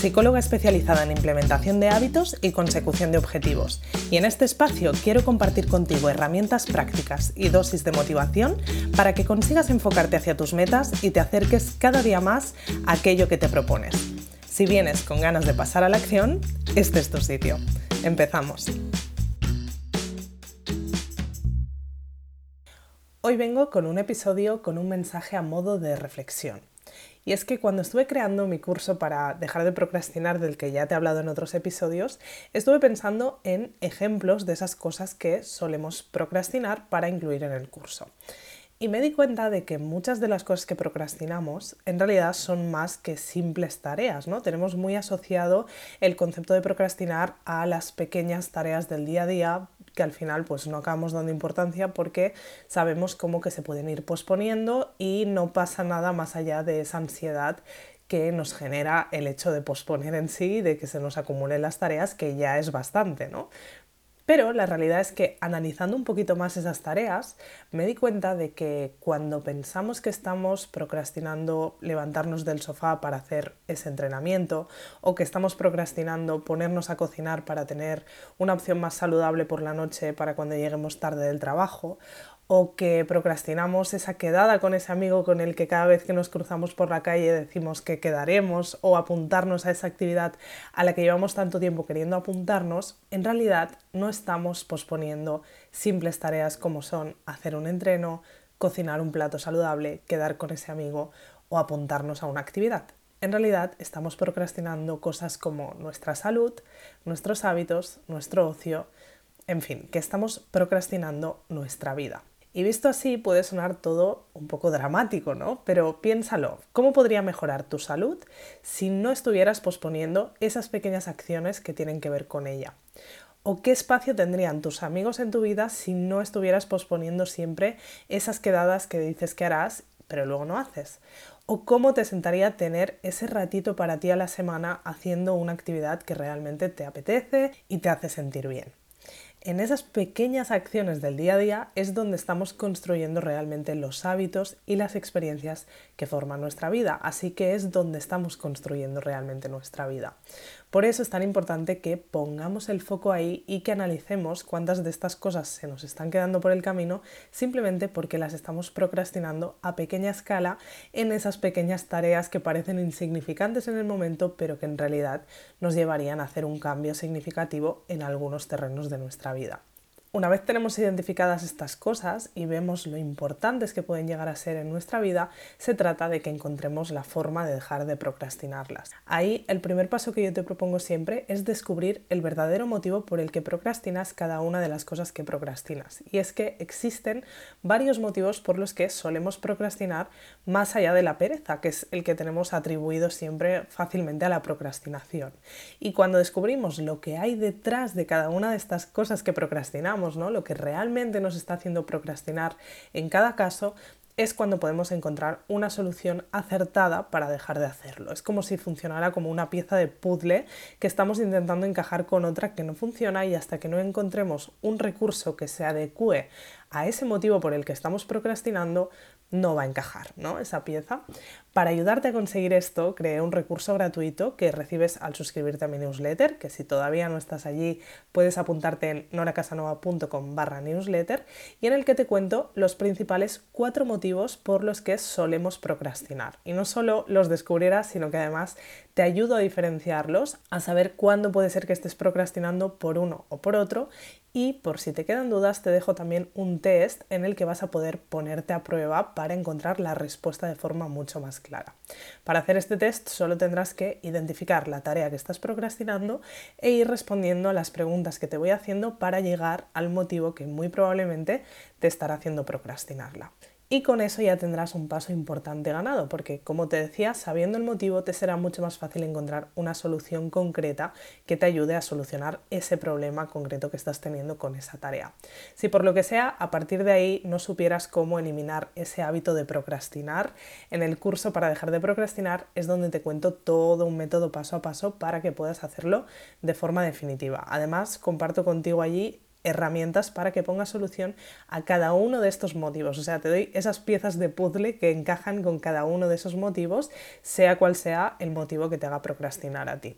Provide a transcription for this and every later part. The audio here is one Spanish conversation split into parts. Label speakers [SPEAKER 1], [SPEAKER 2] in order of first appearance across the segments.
[SPEAKER 1] psicóloga especializada en implementación de hábitos y consecución de objetivos. Y en este espacio quiero compartir contigo herramientas prácticas y dosis de motivación para que consigas enfocarte hacia tus metas y te acerques cada día más a aquello que te propones. Si vienes con ganas de pasar a la acción, este es tu sitio. Empezamos. Hoy vengo con un episodio con un mensaje a modo de reflexión. Y es que cuando estuve creando mi curso para dejar de procrastinar, del que ya te he hablado en otros episodios, estuve pensando en ejemplos de esas cosas que solemos procrastinar para incluir en el curso. Y me di cuenta de que muchas de las cosas que procrastinamos en realidad son más que simples tareas, ¿no? Tenemos muy asociado el concepto de procrastinar a las pequeñas tareas del día a día que al final pues no acabamos dando importancia porque sabemos cómo que se pueden ir posponiendo y no pasa nada más allá de esa ansiedad que nos genera el hecho de posponer en sí, de que se nos acumulen las tareas, que ya es bastante, ¿no? Pero la realidad es que analizando un poquito más esas tareas, me di cuenta de que cuando pensamos que estamos procrastinando levantarnos del sofá para hacer ese entrenamiento o que estamos procrastinando ponernos a cocinar para tener una opción más saludable por la noche para cuando lleguemos tarde del trabajo o que procrastinamos esa quedada con ese amigo con el que cada vez que nos cruzamos por la calle decimos que quedaremos o apuntarnos a esa actividad a la que llevamos tanto tiempo queriendo apuntarnos, en realidad no estamos posponiendo simples tareas como son hacer un entreno, cocinar un plato saludable, quedar con ese amigo o apuntarnos a una actividad. En realidad estamos procrastinando cosas como nuestra salud, nuestros hábitos, nuestro ocio, en fin, que estamos procrastinando nuestra vida. Y visto así puede sonar todo un poco dramático, ¿no? Pero piénsalo, ¿cómo podría mejorar tu salud si no estuvieras posponiendo esas pequeñas acciones que tienen que ver con ella? ¿O qué espacio tendrían tus amigos en tu vida si no estuvieras posponiendo siempre esas quedadas que dices que harás, pero luego no haces? ¿O cómo te sentaría tener ese ratito para ti a la semana haciendo una actividad que realmente te apetece y te hace sentir bien? En esas pequeñas acciones del día a día es donde estamos construyendo realmente los hábitos y las experiencias que forman nuestra vida, así que es donde estamos construyendo realmente nuestra vida. Por eso es tan importante que pongamos el foco ahí y que analicemos cuántas de estas cosas se nos están quedando por el camino simplemente porque las estamos procrastinando a pequeña escala en esas pequeñas tareas que parecen insignificantes en el momento pero que en realidad nos llevarían a hacer un cambio significativo en algunos terrenos de nuestra vida. Una vez tenemos identificadas estas cosas y vemos lo importantes que pueden llegar a ser en nuestra vida, se trata de que encontremos la forma de dejar de procrastinarlas. Ahí el primer paso que yo te propongo siempre es descubrir el verdadero motivo por el que procrastinas cada una de las cosas que procrastinas. Y es que existen varios motivos por los que solemos procrastinar más allá de la pereza, que es el que tenemos atribuido siempre fácilmente a la procrastinación. Y cuando descubrimos lo que hay detrás de cada una de estas cosas que procrastinamos, lo que realmente nos está haciendo procrastinar en cada caso, es cuando podemos encontrar una solución acertada para dejar de hacerlo. Es como si funcionara como una pieza de puzzle que estamos intentando encajar con otra que no funciona y hasta que no encontremos un recurso que se adecue a ese motivo por el que estamos procrastinando, no va a encajar, ¿no? Esa pieza. Para ayudarte a conseguir esto, creé un recurso gratuito que recibes al suscribirte a mi newsletter, que si todavía no estás allí, puedes apuntarte en noracasanova.com barra newsletter, y en el que te cuento los principales cuatro motivos por los que solemos procrastinar. Y no solo los descubrirás, sino que además te ayudo a diferenciarlos, a saber cuándo puede ser que estés procrastinando por uno o por otro y por si te quedan dudas, te dejo también un test en el que vas a poder ponerte a prueba para encontrar la respuesta de forma mucho más clara. Para hacer este test solo tendrás que identificar la tarea que estás procrastinando e ir respondiendo a las preguntas que te voy haciendo para llegar al motivo que muy probablemente te estará haciendo procrastinarla. Y con eso ya tendrás un paso importante ganado, porque como te decía, sabiendo el motivo te será mucho más fácil encontrar una solución concreta que te ayude a solucionar ese problema concreto que estás teniendo con esa tarea. Si por lo que sea, a partir de ahí no supieras cómo eliminar ese hábito de procrastinar, en el curso para dejar de procrastinar es donde te cuento todo un método paso a paso para que puedas hacerlo de forma definitiva. Además, comparto contigo allí herramientas para que pongas solución a cada uno de estos motivos. O sea, te doy esas piezas de puzzle que encajan con cada uno de esos motivos, sea cual sea el motivo que te haga procrastinar a ti.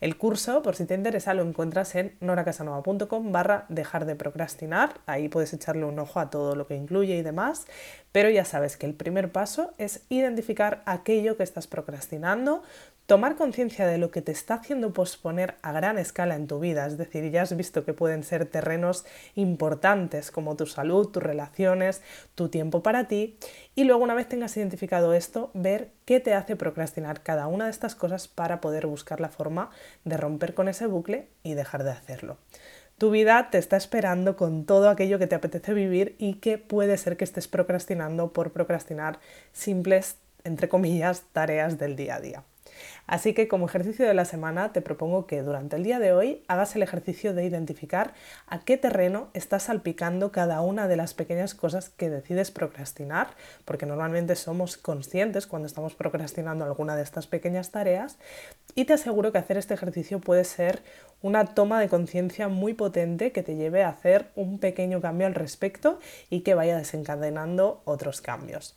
[SPEAKER 1] El curso, por si te interesa, lo encuentras en noracasanova.com barra dejar de procrastinar. Ahí puedes echarle un ojo a todo lo que incluye y demás. Pero ya sabes que el primer paso es identificar aquello que estás procrastinando, tomar conciencia de lo que te está haciendo posponer a gran escala en tu vida, es decir, ya has visto que pueden ser terrenos importantes como tu salud, tus relaciones, tu tiempo para ti, y luego una vez tengas identificado esto, ver qué te hace procrastinar cada una de estas cosas para poder buscar la forma de romper con ese bucle y dejar de hacerlo. Tu vida te está esperando con todo aquello que te apetece vivir y que puede ser que estés procrastinando por procrastinar simples, entre comillas, tareas del día a día. Así que como ejercicio de la semana te propongo que durante el día de hoy hagas el ejercicio de identificar a qué terreno estás salpicando cada una de las pequeñas cosas que decides procrastinar, porque normalmente somos conscientes cuando estamos procrastinando alguna de estas pequeñas tareas y te aseguro que hacer este ejercicio puede ser una toma de conciencia muy potente que te lleve a hacer un pequeño cambio al respecto y que vaya desencadenando otros cambios.